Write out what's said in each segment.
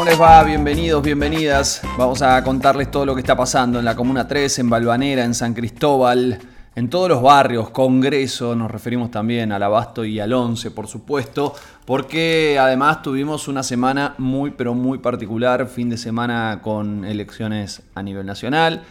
¿cómo les va? Bienvenidos, bienvenidas. Vamos a contarles todo lo que está pasando en la Comuna 3, en Balvanera, en San Cristóbal, en todos los barrios, Congreso, nos referimos también al Abasto y al 11, por supuesto, porque además tuvimos una semana muy, pero muy particular, fin de semana con elecciones a nivel nacional,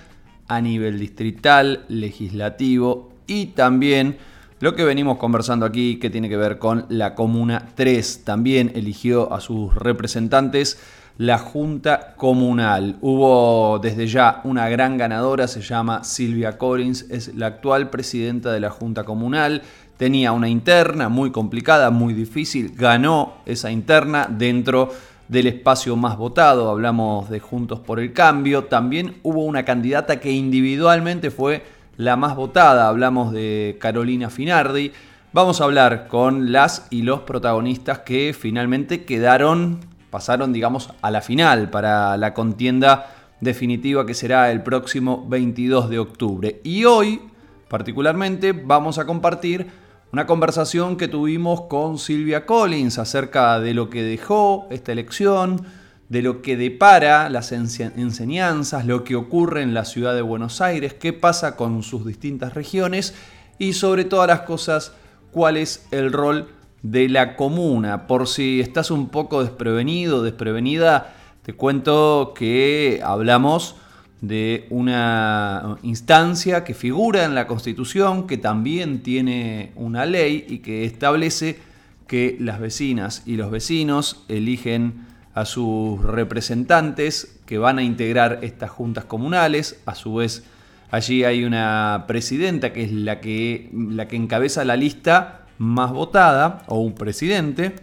a nivel distrital, legislativo y también lo que venimos conversando aquí, que tiene que ver con la Comuna 3, también eligió a sus representantes la Junta Comunal. Hubo desde ya una gran ganadora, se llama Silvia Collins, es la actual presidenta de la Junta Comunal. Tenía una interna muy complicada, muy difícil, ganó esa interna dentro del espacio más votado, hablamos de Juntos por el Cambio. También hubo una candidata que individualmente fue la más votada, hablamos de Carolina Finardi. Vamos a hablar con las y los protagonistas que finalmente quedaron, pasaron digamos a la final para la contienda definitiva que será el próximo 22 de octubre. Y hoy, particularmente, vamos a compartir una conversación que tuvimos con Silvia Collins acerca de lo que dejó esta elección, de lo que depara las enseñanzas, lo que ocurre en la ciudad de Buenos Aires, qué pasa con sus distintas regiones y sobre todas las cosas, cuál es el rol de la comuna. Por si estás un poco desprevenido, desprevenida, te cuento que hablamos de una instancia que figura en la Constitución, que también tiene una ley y que establece que las vecinas y los vecinos eligen a sus representantes que van a integrar estas juntas comunales. A su vez, allí hay una presidenta que es la que, la que encabeza la lista más votada, o un presidente.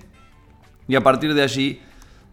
Y a partir de allí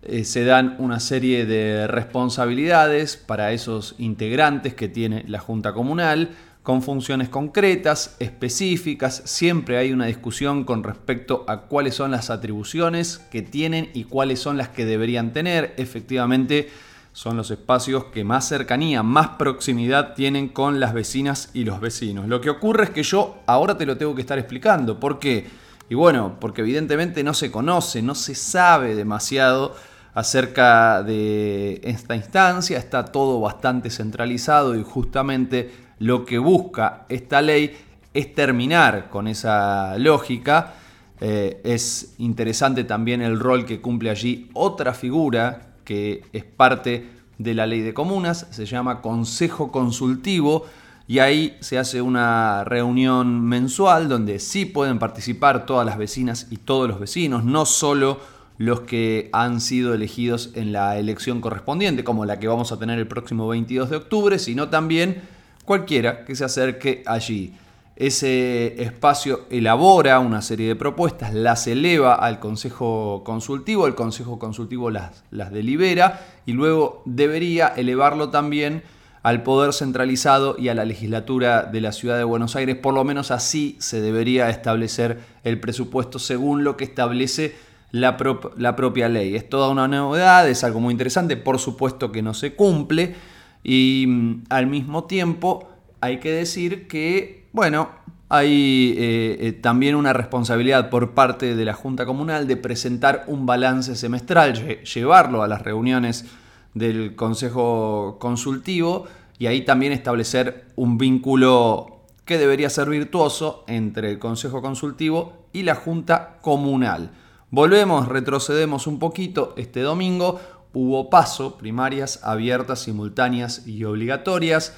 eh, se dan una serie de responsabilidades para esos integrantes que tiene la Junta Comunal con funciones concretas, específicas. Siempre hay una discusión con respecto a cuáles son las atribuciones que tienen y cuáles son las que deberían tener. Efectivamente, son los espacios que más cercanía, más proximidad tienen con las vecinas y los vecinos. Lo que ocurre es que yo ahora te lo tengo que estar explicando. ¿Por qué? Y bueno, porque evidentemente no se conoce, no se sabe demasiado acerca de esta instancia, está todo bastante centralizado y justamente lo que busca esta ley es terminar con esa lógica. Eh, es interesante también el rol que cumple allí otra figura que es parte de la ley de comunas, se llama Consejo Consultivo y ahí se hace una reunión mensual donde sí pueden participar todas las vecinas y todos los vecinos, no solo los que han sido elegidos en la elección correspondiente, como la que vamos a tener el próximo 22 de octubre, sino también cualquiera que se acerque allí. Ese espacio elabora una serie de propuestas, las eleva al Consejo Consultivo, el Consejo Consultivo las, las delibera y luego debería elevarlo también al Poder Centralizado y a la legislatura de la Ciudad de Buenos Aires. Por lo menos así se debería establecer el presupuesto según lo que establece la, la propia ley. Es toda una novedad, es algo muy interesante, por supuesto que no se cumple y mm, al mismo tiempo hay que decir que, bueno, hay eh, eh, también una responsabilidad por parte de la Junta Comunal de presentar un balance semestral, llevarlo a las reuniones del Consejo Consultivo y ahí también establecer un vínculo que debería ser virtuoso entre el Consejo Consultivo y la Junta Comunal. Volvemos, retrocedemos un poquito este domingo hubo paso, primarias abiertas, simultáneas y obligatorias,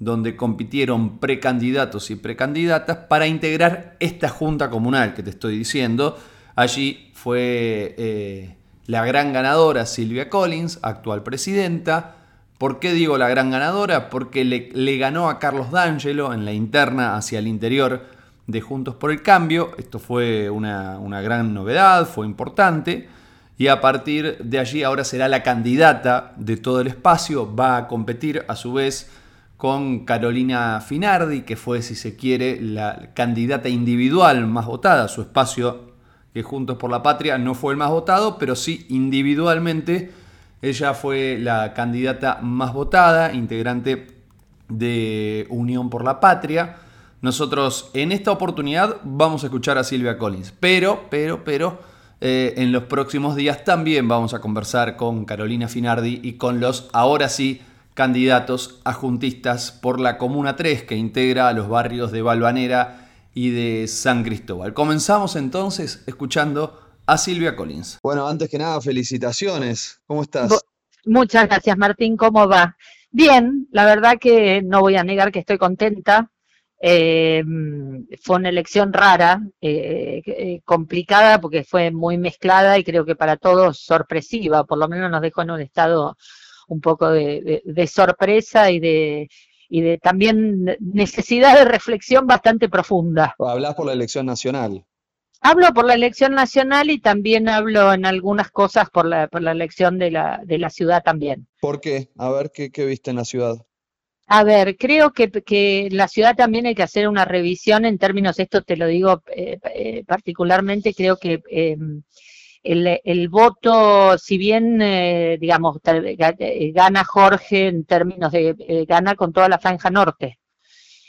donde compitieron precandidatos y precandidatas para integrar esta junta comunal que te estoy diciendo. Allí fue eh, la gran ganadora Silvia Collins, actual presidenta. ¿Por qué digo la gran ganadora? Porque le, ganó a Carlos D'Angelo en la interna hacia el interior de Juntos por el Cambio. Esto fue una, una gran novedad, fue importante y a partir de allí ahora será la candidata de todo el espacio, va a competir a su vez con Carolina Finardi, que fue, si se quiere, la candidata individual más votada, su espacio que Juntos por la Patria no fue el más votado, pero sí individualmente ella fue la candidata más votada, integrante de Unión por la Patria. Nosotros en esta oportunidad vamos a escuchar a Silvia Collins, pero, pero, pero Eh, en los próximos días también vamos a conversar con Carolina Finardi y con los, ahora sí, candidatos adjuntistas por la Comuna 3 que integra a los barrios de Balvanera y de San Cristóbal. Comenzamos entonces escuchando a Silvia Collins. Bueno, antes que nada, felicitaciones. ¿Cómo estás? Muchas gracias, Martín. ¿Cómo va? Bien, la verdad que no voy a negar que estoy contenta. Eh, fue una elección rara, eh, eh, complicada porque fue muy mezclada y creo que para todos sorpresiva, por lo menos nos dejó en un estado un poco de, sorpresa y de, y de también necesidad de reflexión bastante profunda. Hablas por la elección nacional. Hablo por la elección nacional y también hablo en algunas cosas por la, por la elección de la, de la ciudad también. ¿Por qué? A ver, ¿qué, qué viste en la ciudad? A ver, creo que, que la ciudad también hay que hacer una revisión en términos, esto te lo digo eh, eh, particularmente, creo que em, el, el, voto, si bien, eh, digamos, gana Jorge en términos de, gana con toda la franja norte,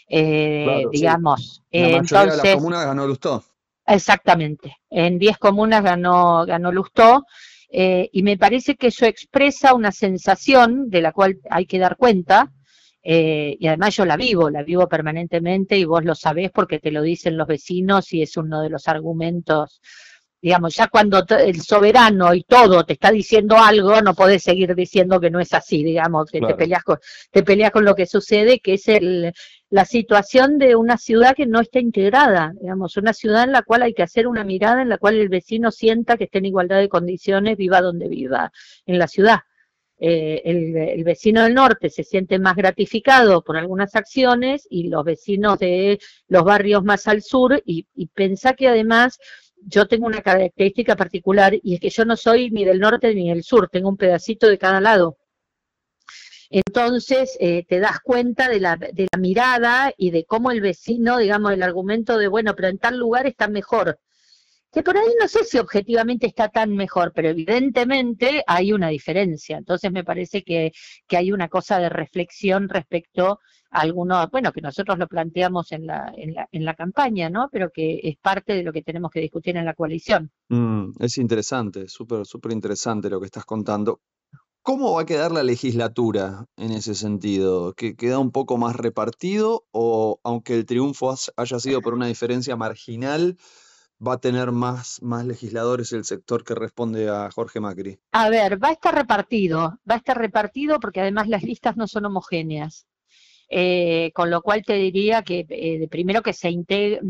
digamos. La entonces, de las comunas ganó Lustó. Exactamente. En 10 comunas ganó, ganó Lustó. y me parece que eso expresa una sensación de la cual hay que dar cuenta, eh, y además yo la vivo, la vivo permanentemente y vos lo sabés porque te lo dicen los vecinos y es uno de los argumentos. Digamos, ya cuando el soberano y todo te está diciendo algo, no podés seguir diciendo que no es así, digamos, que te, peleas con, te peleas con lo que sucede, que es el, la situación de una ciudad que no está integrada, digamos, una ciudad en la cual hay que hacer una mirada en la cual el vecino sienta que está en igualdad de condiciones, viva donde viva en la ciudad. Eh, el, vecino del norte se siente más gratificado por algunas acciones y los vecinos de los barrios más al sur, y, y pensá que además yo tengo una característica particular y es que yo no soy ni del norte ni del sur, tengo un pedacito de cada lado. Entonces eh, te das cuenta de la, de la mirada y de cómo el vecino, digamos, el argumento de, bueno, pero en tal lugar está mejor que por ahí no sé si objetivamente está tan mejor, pero evidentemente hay una diferencia. Entonces me parece que, que hay una cosa de reflexión respecto a algunos, bueno, que nosotros lo planteamos en la, en la, en la campaña, ¿no? Pero que es parte de lo que tenemos que discutir en la coalición. Mm, es interesante, súper, súper interesante lo que estás contando. ¿Cómo va a quedar la legislatura en ese sentido? ¿Que queda un poco más repartido o aunque el triunfo haya sido por una diferencia marginal, va a tener más, más legisladores el sector que responde a Jorge Macri? A ver, va a estar repartido, va a estar repartido porque además las listas no son homogéneas. Eh, con lo cual te diría que eh, primero que se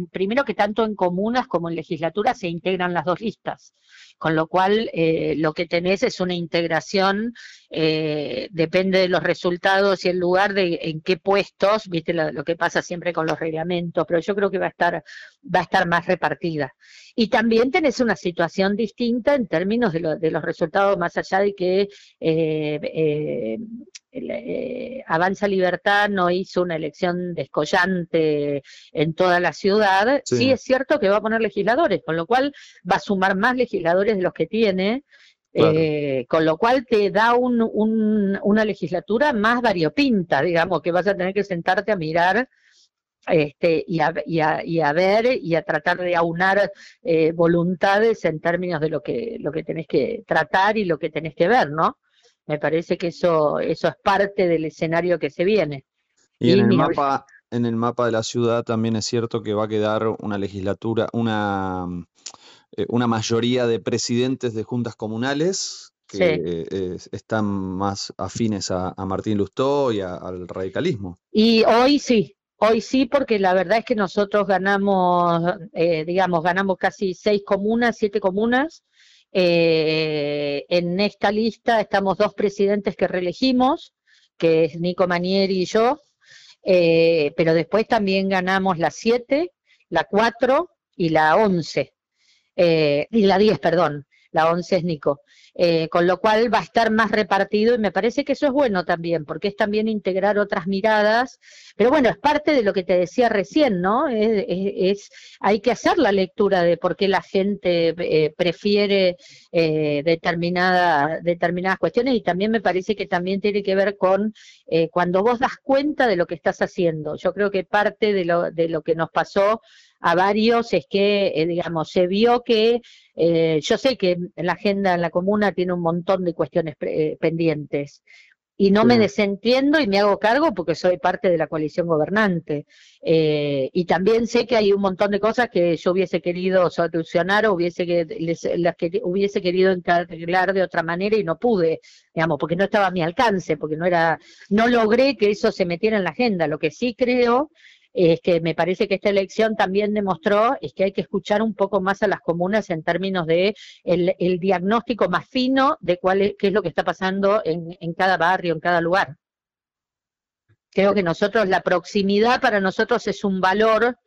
primero que tanto en comunas como en legislaturas se integran las dos listas, con lo cual eh, lo que tenés es una integración, depende de los resultados y el lugar de en qué puestos, viste lo, que pasa siempre con los reglamentos, pero yo creo que va a estar, va a estar más repartida. Y también tenés una situación distinta en términos de, de los resultados, más allá de que eh, Avanza Libertad no hizo una elección descollante en toda la ciudad, sí. es cierto que va a poner legisladores, con lo cual va a sumar más legisladores de los que tiene, eh, con lo cual te da un, una legislatura más variopinta, digamos, que vas a tener que sentarte a mirar este, y, a, y, a, ver y a tratar de aunar eh, voluntades en términos de lo que, lo que tenés que tratar y lo que tenés que ver, ¿no? Me parece que eso, eso es parte del escenario que se viene. Y, en el mapa, en el mapa de la ciudad también es cierto que va a quedar una legislatura, una, eh, una mayoría de presidentes de juntas comunales que están más afines a, Martín Lustó y al radicalismo. Y hoy sí, Hoy sí, porque la verdad es que nosotros ganamos, eh, digamos, ganamos casi seis comunas, siete comunas, eh, en esta lista estamos dos presidentes que reelegimos, que es Nico Manieri y yo, eh, pero después también ganamos la 7, la 4 y la 11, eh, y la 10, perdón, la 11 es Nico. Eh, con lo cual va a estar más repartido y me parece que eso es bueno también, porque es también integrar otras miradas, pero bueno, es parte de lo que te decía recién, ¿no? Es, hay que hacer la lectura de por qué la gente eh, prefiere eh, determinada, determinadas cuestiones y también me parece que también tiene que ver con cuando vos das cuenta de lo que estás haciendo. Yo creo que parte de lo, de lo que nos pasó a varios es que, eh, digamos, se vio que, eh, yo sé que la agenda en la comuna tiene un montón de cuestiones eh, pendientes, y no me desentiendo y me hago cargo porque soy parte de la coalición gobernante. y también sé que hay un montón de cosas que yo hubiese querido solucionar o hubiese, que, las que hubiese querido encargar de otra manera y no pude, digamos, porque no estaba a mi alcance, porque no era, no logré que eso se metiera en la agenda. Lo que sí creo es que me parece que esta elección también demostró es que hay que escuchar un poco más a las comunas en términos de el, diagnóstico más fino de cuál es, qué es lo que está pasando en, cada barrio, en cada lugar. Creo que nosotros, la proximidad para nosotros es un valor,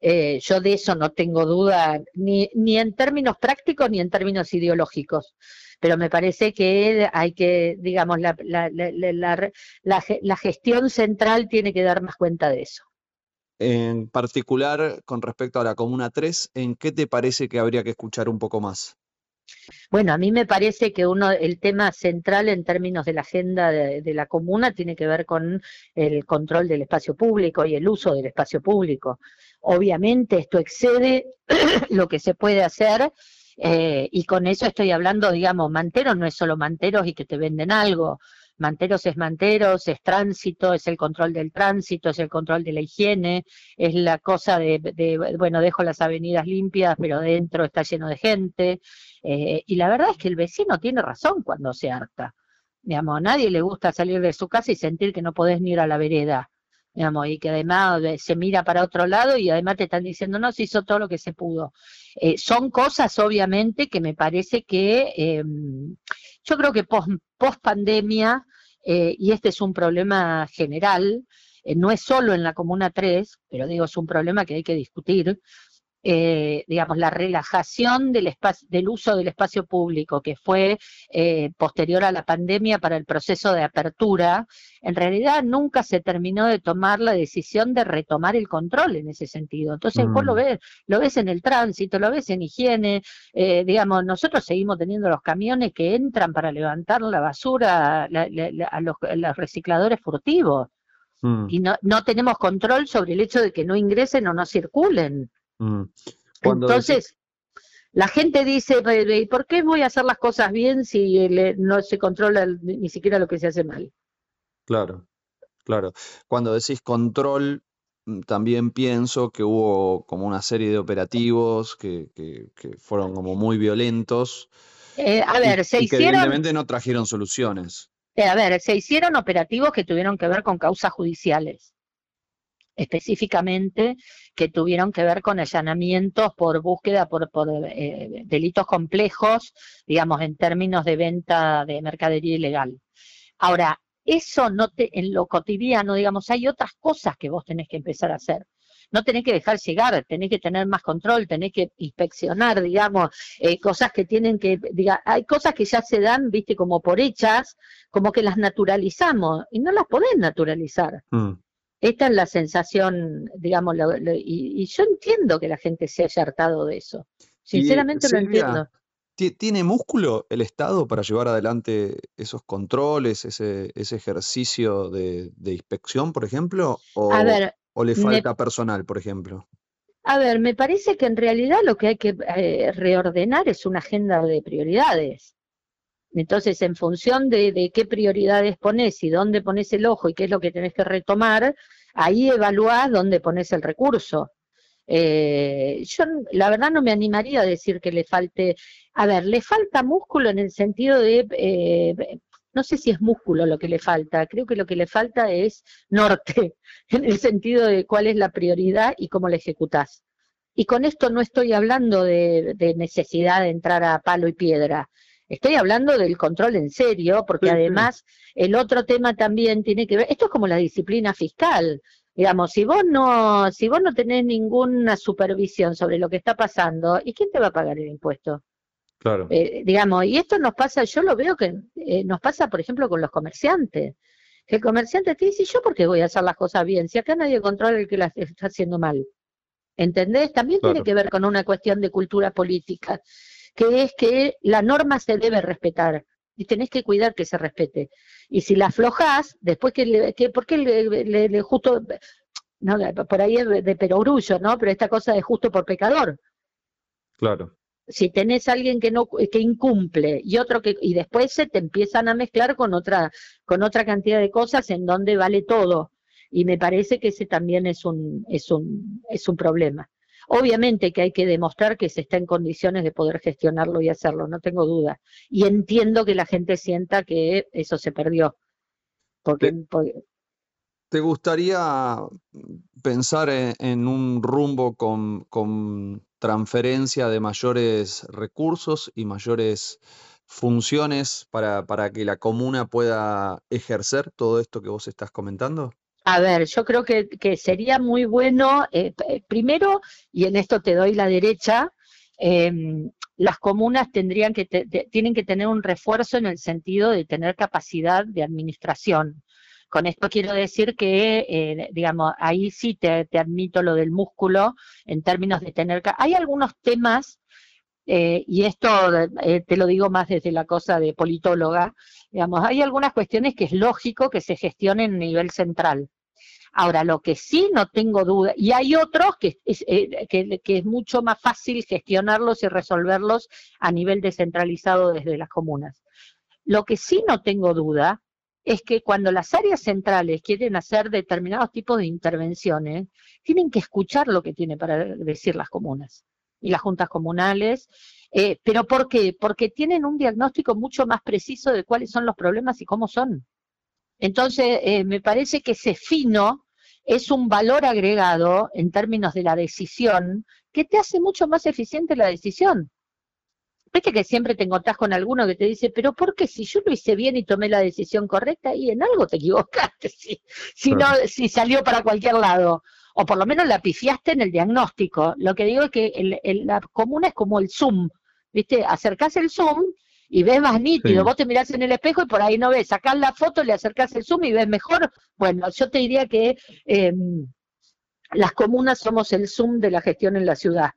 eh, yo de eso no tengo duda, ni, ni en términos prácticos ni en términos ideológicos pero me parece que hay que, digamos, la, la, la, la, gestión central tiene que dar más cuenta de eso en particular con respecto a la Comuna 3, ¿en qué te parece que habría que escuchar un poco más? Bueno, a mí me parece que uno, el tema central en términos de la agenda de, la comuna tiene que ver con el control del espacio público y el uso del espacio público. Obviamente esto excede lo que se puede hacer eh, y con eso estoy hablando, digamos, manteros no es solo manteros y que te venden algo. Manteros es manteros, es tránsito, es el control del tránsito, es el control de la higiene, es la cosa de, bueno, dejo las avenidas limpias, pero dentro está lleno de gente. Eh, y la verdad es que el vecino tiene razón cuando se harta. Digamos, a nadie le gusta salir de su casa y sentir que no podés ni ir a la vereda. Digamos, y que además eh, se mira para otro lado y además te están diciendo, no, se hizo todo lo que se pudo. Eh, son cosas, obviamente, que me parece que em, yo creo que post, pandemia, eh, y este es un problema general, eh, no es solo en la Comuna 3, pero digo, es un problema que hay que discutir, eh, digamos, la relajación del, espacio, del uso del espacio público que fue eh, posterior a la pandemia para el proceso de apertura, en realidad nunca se terminó de tomar la decisión de retomar el control en ese sentido. Entonces, vos lo mm. ves, lo ves en el tránsito, lo ves en higiene, eh, digamos, nosotros seguimos teniendo los camiones que entran para levantar la basura a, los, recicladores furtivos. Mm. Y no, no tenemos control sobre el hecho de que no ingresen o no circulen. Mm. Entonces, la gente dice, ¿y por qué voy a hacer las cosas bien si no se controla ni siquiera lo que se hace mal? Claro, claro. Cuando decís control, mm, también pienso que hubo como una serie de operativos que, fueron como muy violentos. Eh, a ver, se hicieron. evidentemente no trajeron soluciones. Eh, a ver, se hicieron operativos que tuvieron que ver con causas judiciales específicamente que tuvieron que ver con allanamientos por búsqueda por, eh, delitos complejos, digamos, en términos de venta de mercadería ilegal. Ahora, eso no te, en lo cotidiano, digamos, hay otras cosas que vos tenés que empezar a hacer. No tenés que dejar llegar, tenés que tener más control, tenés que inspeccionar, digamos, eh, cosas que tienen que, diga, hay cosas que ya se dan, viste, como por hechas, como que las naturalizamos, y no las podés naturalizar. Mm. Esta es la sensación, digamos, y, yo entiendo que la gente se haya hartado de eso. Sinceramente lo entiendo. ¿Tiene músculo el Estado para llevar adelante esos controles, ese, ese ejercicio de, inspección, por ejemplo? O, ¿o le falta personal, por ejemplo? A ver, me parece que en realidad lo que hay que eh, reordenar es una agenda de prioridades. Entonces, en función de, qué prioridades pones y dónde pones el ojo y qué es lo que tenés que retomar, ahí evaluás dónde pones el recurso. Eh, yo la verdad no me animaría a decir que le falte, a ver, le falta músculo en el sentido de, eh, no sé si es músculo lo que le falta, creo que lo que le falta es norte, en el sentido de cuál es la prioridad y cómo la ejecutás. Y con esto no estoy hablando de necesidad de entrar a palo y piedra, Estoy hablando del control en serio, porque además el otro tema también tiene que ver, esto es como la disciplina fiscal. Digamos, si vos no, si vos no tenés ninguna supervisión sobre lo que está pasando, ¿y quién te va a pagar el impuesto? Claro. Eh, digamos, y esto nos pasa, yo lo veo que eh, nos pasa, por ejemplo, con los comerciantes. Que el comerciante te dice, ¿yo por qué voy a hacer las cosas bien? Si acá nadie controla el que las está haciendo mal. ¿Entendés? También tiene que ver con una cuestión de cultura política que es que la norma se debe respetar y tenés que cuidar que se respete. Y si la aflojás, después que, le, que ¿por qué le, justo no, por ahí es de, perogrullo, ¿no? Pero esta cosa de justo por pecador. Claro. Si tenés a alguien que no que incumple y otro que y después se te empiezan a mezclar con otra con otra cantidad de cosas en donde vale todo y me parece que ese también es un es un es un problema. Obviamente que hay que demostrar que se está en condiciones de poder gestionarlo y hacerlo, no tengo duda. Y entiendo que la gente sienta que eso se perdió. Porque, ¿Te gustaría pensar en, un rumbo con, transferencia de mayores recursos y mayores funciones para, que la comuna pueda ejercer todo esto que vos estás comentando? A ver, yo creo que, sería muy bueno, eh, eh, primero, y en esto te doy la derecha, em, las comunas tendrían que tienen que tener un refuerzo en el sentido de tener capacidad de administración. Con esto quiero decir que, eh, digamos, ahí sí te, admito lo del músculo en términos de tener... Hay algunos temas, eh, y esto eh, te lo digo más desde la cosa de politóloga, digamos, hay algunas cuestiones que es lógico que se gestionen a nivel central. Ahora, lo que sí no tengo duda, y hay otros que es, que, que es mucho más fácil gestionarlos y resolverlos a nivel descentralizado desde las comunas. Lo que sí no tengo duda es que cuando las áreas centrales quieren hacer determinados tipos de intervenciones, tienen que escuchar lo que tienen para decir las comunas y las juntas comunales. Eh, ¿Pero por qué? Porque tienen un diagnóstico mucho más preciso de cuáles son los problemas y cómo son. Entonces, eh, me parece que ese fino es un valor agregado en términos de la decisión que te hace mucho más eficiente la decisión. Viste que siempre te encontrás con alguno que te dice, pero ¿por qué si yo lo hice bien y tomé la decisión correcta y en algo te equivocaste, si, si, no, si salió para cualquier lado? O por lo menos la pifiaste en el diagnóstico. Lo que digo es que el, la comuna es como el zoom, ¿viste? Acercás el zoom y ves más nítido. Vos te mirás en el espejo y por ahí no ves. Sacás la foto, le acercás el zoom y ves mejor. Bueno, yo te diría que em, las comunas somos el zoom de la gestión en la ciudad.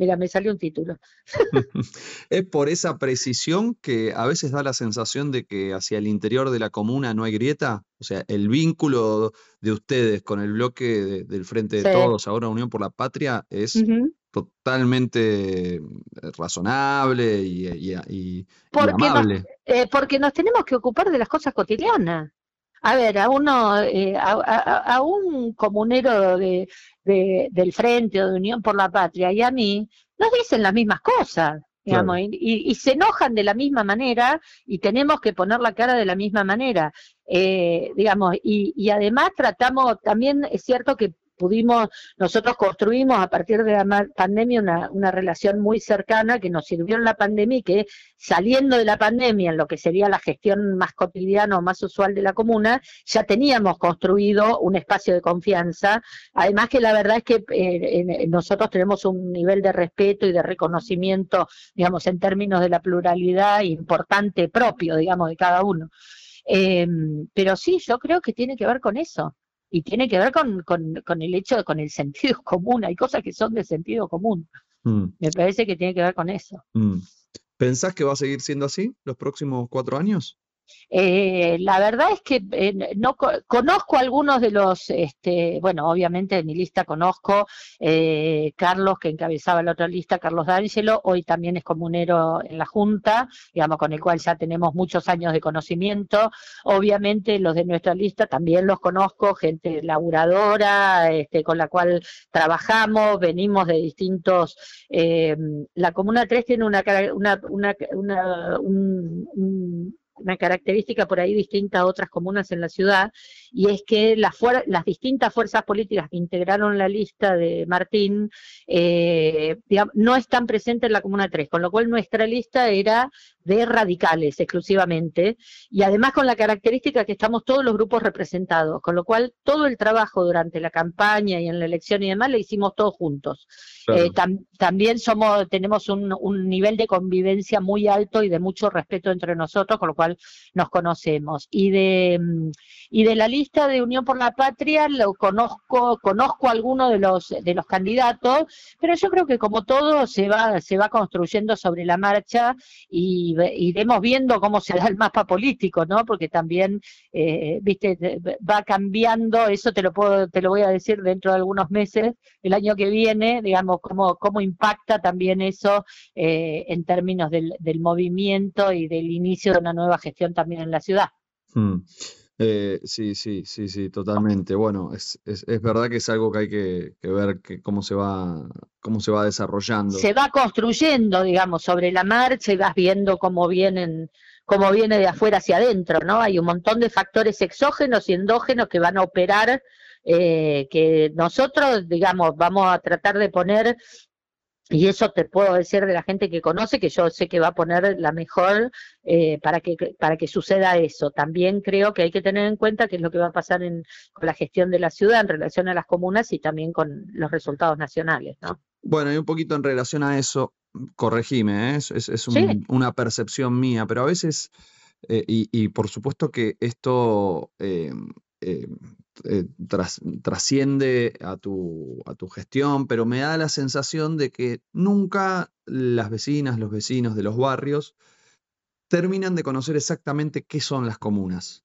Mira, me salió un título. es por esa precisión que a veces da la sensación de que hacia el interior de la comuna no hay grieta. O sea, el vínculo de ustedes con el bloque del Frente de Todos, ahora Unión por la Patria, es totalmente eh, razonable y, amable. Eh, porque nos tenemos que ocupar de las cosas cotidianas. A ver, a uno, eh, a, un comunero de, del Frente o de Unión por la Patria y a mí, nos dicen las mismas cosas, digamos, y, se enojan de la misma manera y tenemos que poner la cara de la misma manera, eh, digamos, y, y además tratamos, también es cierto que pudimos, nosotros construimos a partir de la pandemia una, una, relación muy cercana que nos sirvió en la pandemia y que saliendo de la pandemia, en lo que sería la gestión más cotidiana o más usual de la comuna, ya teníamos construido un espacio de confianza. Además que la verdad es que eh, nosotros tenemos un nivel de respeto y de reconocimiento, digamos, en términos de la pluralidad importante propio, digamos, de cada uno. Eh, pero sí, yo creo que tiene que ver con eso y tiene que ver con, con, el hecho, con el sentido común. Hay cosas que son de sentido común. Mm. Me parece que tiene que ver con eso. Mm. ¿Pensás que va a seguir siendo así los próximos cuatro años? Eh, la verdad es que eh, no conozco algunos de los, este, bueno, obviamente en mi lista conozco eh, Carlos, que encabezaba la otra lista, Carlos D'Angelo, hoy también es comunero en la Junta, digamos, con el cual ya tenemos muchos años de conocimiento. Obviamente los de nuestra lista también los conozco, gente laburadora, este, con la cual trabajamos, venimos de distintos. la Comuna 3 tiene una, una, una, una un una característica por ahí distinta a otras comunas en la ciudad, y es que las, las distintas fuerzas políticas que integraron la lista de Martín eh, no están presentes en la Comuna 3, con lo cual nuestra lista era de radicales exclusivamente, y además con la característica que estamos todos los grupos representados, con lo cual todo el trabajo durante la campaña y en la elección y demás lo hicimos todos juntos. Eh, también somos, tenemos un, un nivel de convivencia muy alto y de mucho respeto entre nosotros, con lo cual cual nos conocemos. Y de, mm, y de la lista de Unión por la Patria lo conozco, conozco algunos de los, de los candidatos, pero yo creo que como todo se va, se va construyendo sobre la marcha y iremos viendo cómo se da el mapa político, ¿no? Porque también, eh, viste, va cambiando, eso te lo puedo, te lo voy a decir dentro de algunos meses, el año que viene, digamos, cómo, cómo impacta también eso eh, en términos del, del movimiento y del inicio de una nueva gestión también en la ciudad. Hmm. Eh, sí, sí, sí, sí, totalmente. Bueno, es, es, es verdad que es algo que hay que, ver que cómo se va, cómo se va desarrollando. Se va construyendo, digamos, sobre la marcha y vas viendo cómo vienen, cómo viene de afuera hacia adentro, ¿no? Hay un montón de factores exógenos y endógenos que van a operar, eh, que nosotros, digamos, vamos a tratar de poner y eso te puedo decir de la gente que conoce, que yo sé que va a poner la mejor eh, para, que, para que suceda eso. También creo que hay que tener en cuenta qué es lo que va a pasar en, con la gestión de la ciudad en relación a las comunas y también con los resultados nacionales. ¿no? Bueno, y un poquito en relación a eso, corregime, ¿eh? es, es una percepción mía, pero a veces, eh, y, y, por supuesto que esto eh, trasciende a tu, a tu gestión, pero me da la sensación de que nunca las vecinas, los vecinos de los barrios terminan de conocer exactamente qué son las comunas.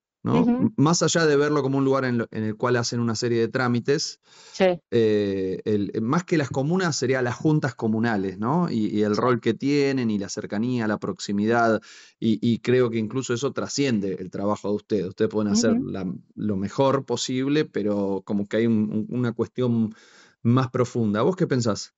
Más allá de verlo como un lugar en, el cual hacen una serie de trámites, eh, más que las comunas serían las juntas comunales, ¿no? Y, el rol que tienen y la cercanía, la proximidad, y, creo que incluso eso trasciende el trabajo de ustedes. Ustedes pueden hacer lo mejor posible, pero como que hay una cuestión más profunda. ¿Vos qué pensás?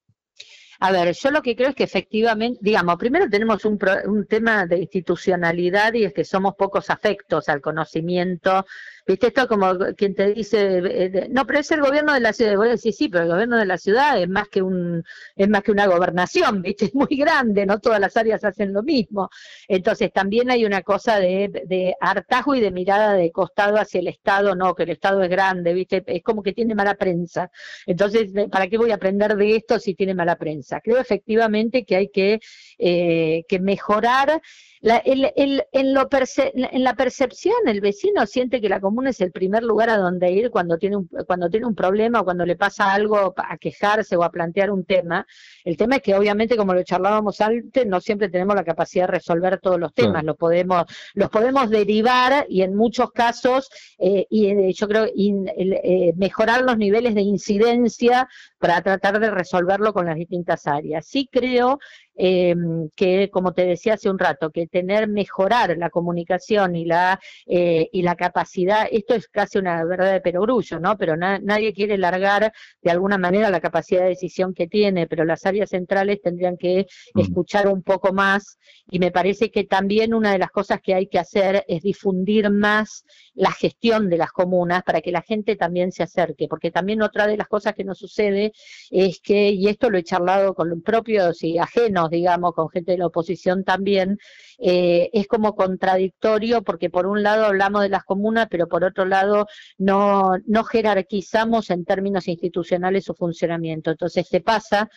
A ver, yo lo que creo es que efectivamente, digamos, primero tenemos un, un tema de institucionalidad y es que somos pocos afectos al conocimiento Viste, esto como quien te dice, eh, no, pero es el gobierno de la ciudad. Voy a decir, sí, pero el gobierno de la ciudad es más que un, es más que una gobernación, viste, es muy grande, no todas las áreas hacen lo mismo. Entonces también hay una cosa de, de hartazgo y de mirada de costado hacia el Estado, no, que el Estado es grande, viste, es como que tiene mala prensa. Entonces, ¿para qué voy a aprender de esto si tiene mala prensa? Creo efectivamente que hay que, eh, que mejorar la, el, el, en, lo en la percepción, el vecino siente que la comuna es el primer lugar a donde ir cuando tiene un, cuando tiene un problema o cuando le pasa algo a quejarse o a plantear un tema. El tema es que obviamente, como lo charlábamos antes, no siempre tenemos la capacidad de resolver todos los temas, los podemos, los podemos derivar y en muchos casos, eh, y eh, yo creo, eh, mejorar los niveles de incidencia para tratar de resolverlo con las distintas áreas. Sí creo eh, que, como te decía hace un rato, que tener, mejorar la comunicación y la, eh, y la capacidad, esto es casi una verdad de perogrullo, ¿no? Pero nadie quiere largar de alguna manera la capacidad de decisión que tiene, pero las áreas centrales tendrían que mm. escuchar un poco más y me parece que también una de las cosas que hay que hacer es difundir más la gestión de las comunas para que la gente también se acerque, porque también otra de las cosas que nos sucede es que, y esto lo he charlado con los propios y ajenos, digamos, con gente de la oposición también, eh, es como contradictorio porque por un lado hablamos de las comunas, pero por otro lado no, no jerarquizamos en términos institucionales su funcionamiento. Entonces, se pasa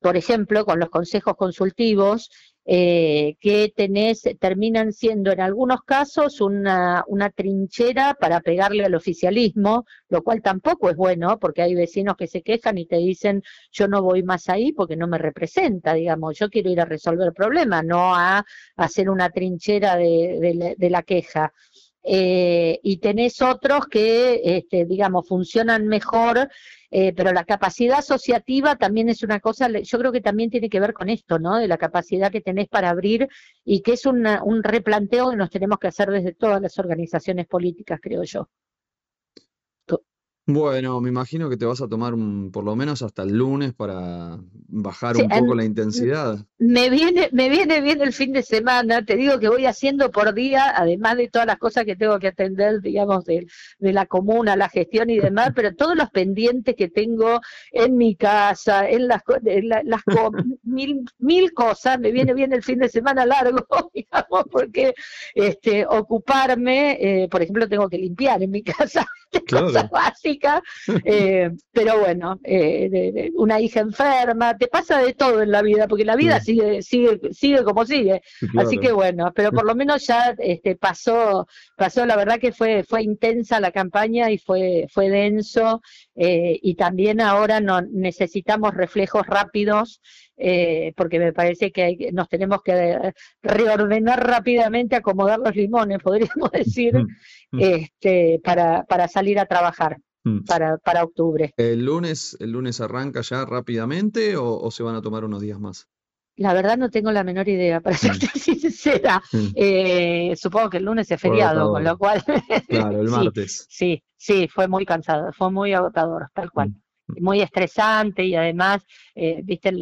por ejemplo, con los consejos consultivos, eh, que tenés, terminan siendo en algunos casos una, una trinchera para pegarle al oficialismo, lo cual tampoco es bueno, porque hay vecinos que se quejan y te dicen, yo no voy más ahí porque no me representa, digamos, yo quiero ir a resolver el problema, no a, hacer una trinchera de, de la queja. Eh, y tenés otros que, este, digamos, funcionan mejor, eh, pero la capacidad asociativa también es una cosa, yo creo que también tiene que ver con esto, ¿no? De la capacidad que tenés para abrir y que es un replanteo que nos tenemos que hacer desde todas las organizaciones políticas, creo yo. Bueno, me imagino que te vas a tomar por lo menos hasta el lunes para bajar un poco la intensidad. Me viene, me viene bien el fin de semana, te digo que voy haciendo por día, además de todas las cosas que tengo que atender, digamos, de, la comuna, la gestión y demás, pero todos los pendientes que tengo en mi casa, en las, las mil, mil cosas, me viene bien el fin de semana largo, digamos, porque este, ocuparme, eh, por ejemplo, tengo que limpiar en mi casa, cosas básicas chica, eh, pero bueno, eh, una hija enferma, te pasa de todo en la vida, porque la vida sigue, sigue, sigue como sigue. Así que bueno, pero por lo menos ya este, pasó, pasó, la verdad que fue, fue intensa la campaña y fue, fue denso, eh, y también ahora no, necesitamos reflejos rápidos eh, porque me parece que nos tenemos que reordenar rápidamente, acomodar los limones, podríamos decir, mm, mm. este, para, para salir a trabajar. Mm. Para, para octubre. ¿El lunes, ¿El lunes arranca ya rápidamente o, se van a tomar unos días más? La verdad no tengo la menor idea, para ser sincera. Eh, supongo que el lunes es feriado, con lo cual... Claro, el martes. sí, sí, fue muy cansado, fue muy agotador, tal cual muy estresante y además, eh, viste,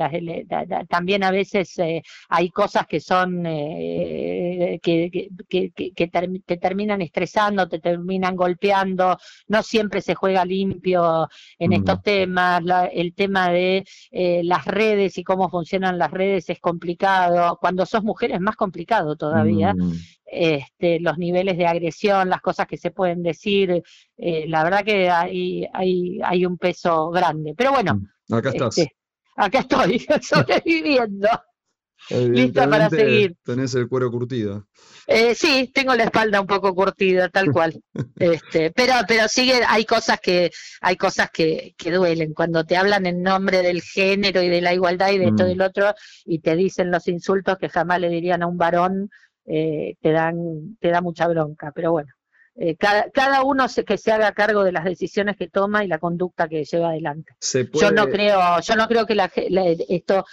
también a veces eh, hay cosas que son, eh, que, que, que, te terminan estresando, te terminan golpeando, no siempre se juega limpio en estos temas, el tema de las redes y cómo funcionan las redes es complicado, cuando sos mujer es más complicado todavía. Mm este, los niveles de agresión, las cosas que se pueden decir, eh, la verdad que hay, hay, hay un peso grande. Pero bueno, mm, acá estás. Este, acá estoy, sobreviviendo. Lista para seguir. Tenés el cuero curtido. Eh, sí, tengo la espalda un poco curtida, tal cual. este, pero, pero sigue, hay cosas que, hay cosas que, que, duelen. Cuando te hablan en nombre del género y de la igualdad y de todo el mm. otro, y te dicen los insultos que jamás le dirían a un varón, eh, te dan te da mucha bronca pero bueno eh, cada, cada, uno que se haga cargo de las decisiones que toma y la conducta que lleva adelante. Yo no creo, yo no creo que la, esto,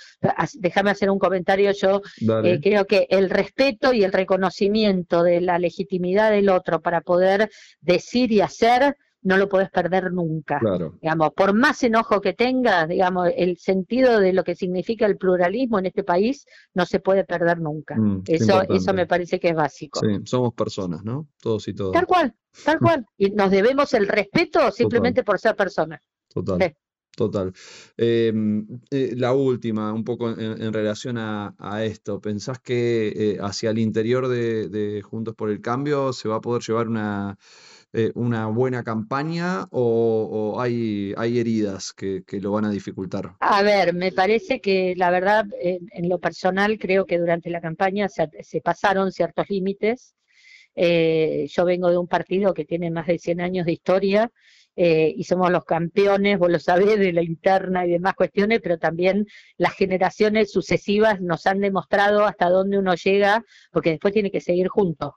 déjame hacer un comentario, yo eh, creo que el respeto y el reconocimiento de la legitimidad del otro para poder decir y hacer no lo puedes perder nunca. Digamos, por más enojo que tengas, digamos, el sentido de lo que significa el pluralismo en este país no se puede perder nunca. Mm, eso, eso me parece que es básico. Sí, somos personas, ¿no? Todos y todas. Tal cual, tal cual. Y nos debemos el respeto simplemente por ser personas. Total. Total. Em, eh, la última, un poco en, relación a, esto, ¿pensás que eh, hacia el interior de Juntos por el Cambio se va a poder llevar una, eh, una buena campaña o, hay, hay heridas que, lo van a dificultar? A ver, me parece que la verdad, en, lo personal, creo que durante la campaña se, pasaron ciertos límites. Eh, yo vengo de un partido que tiene más de 100 años de historia. Eh, y somos los campeones, vos lo sabés, de la interna y demás cuestiones, pero también las generaciones sucesivas nos han demostrado hasta dónde uno llega, porque después tiene que seguir juntos.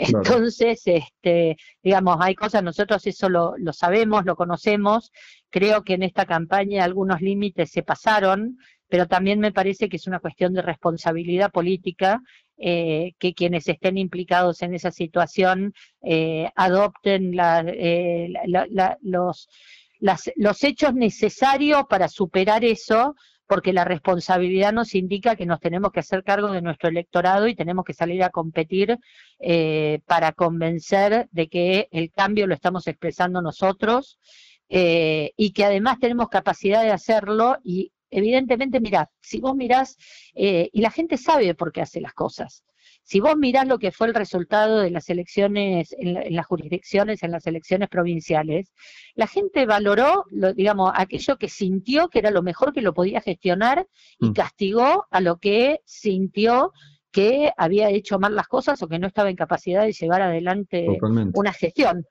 Entonces, este, digamos, hay cosas, nosotros eso lo, sabemos, lo conocemos, creo que en esta campaña algunos límites se pasaron, pero también me parece que es una cuestión de responsabilidad política eh, que quienes estén implicados en esa situación eh, adopten eh, los, los hechos necesarios para superar eso, porque la responsabilidad nos indica que nos tenemos que hacer cargo de nuestro electorado y tenemos que salir a competir eh, para convencer de que el cambio lo estamos expresando nosotros eh, y que además tenemos capacidad de hacerlo y evidentemente, mirá, si vos mirás, eh, y la gente sabe por qué hace las cosas, si vos mirás lo que fue el resultado de las elecciones, en, las jurisdicciones, en las elecciones provinciales, la gente valoró, lo, digamos, aquello que sintió que era lo mejor que lo podía gestionar y mm. castigó a lo que sintió que había hecho mal las cosas o que no estaba en capacidad de llevar adelante una gestión.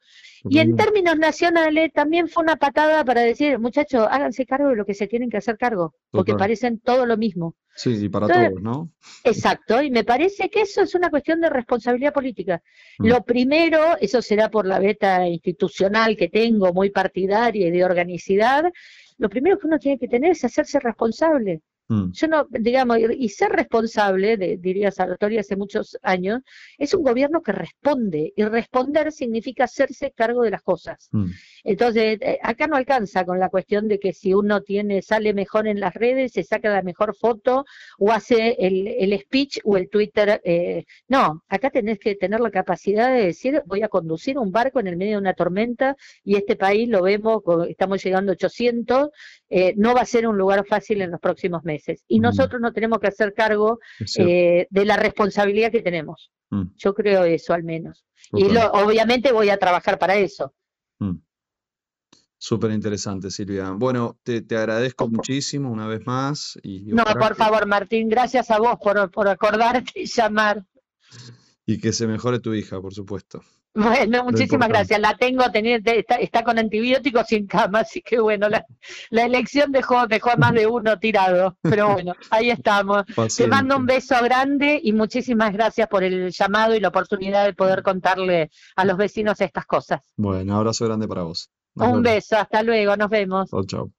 Y en términos nacionales también fue una patada para decir, muchachos, háganse cargo de lo que se tienen que hacer cargo, porque parecen todo lo mismo. Sí, y para todos, ¿no? Exacto, y me parece que eso es una cuestión de responsabilidad política. Mm. Lo primero, eso será por la beta institucional que tengo, muy partidaria y de organicidad, lo primero que uno tiene que tener es hacerse responsable. Mm. Yo no, digamos, y ser responsable, de, diría Sartori hace muchos años, es un gobierno que responde, y responder significa hacerse cargo de las cosas. Mm. Entonces, eh, acá no alcanza con la cuestión de que si uno tiene, sale mejor en las redes, se saca la mejor foto, o hace el, el speech o el Twitter. Eh, no, acá tenés que tener la capacidad de decir, voy a conducir un barco en el medio de una tormenta, y este país lo vemos, estamos llegando a 800, eh, no va a ser un lugar fácil en los próximos meses. Y mm. nosotros no tenemos que hacer cargo eh, de la responsabilidad que tenemos. Mm. Yo creo eso al menos. Y lo, obviamente voy a trabajar para eso. Mm. Súper interesante, Silvia. Bueno, te, te agradezco muchísimo una vez más. Y no, por favor, Martín, gracias a vos por, por acordarte y llamar. Y que se mejore tu hija, por supuesto. Bueno, muchísimas gracias. La tengo, está, está, con antibióticos sin cama, así que bueno, la, elección dejó, dejó más de uno tirado. Pero bueno, ahí estamos. Te mando un beso grande y muchísimas gracias por el llamado y la oportunidad de poder contarle a los vecinos estas cosas. Bueno, abrazo grande para vos. un beso, hasta luego, nos vemos. Chao, chao.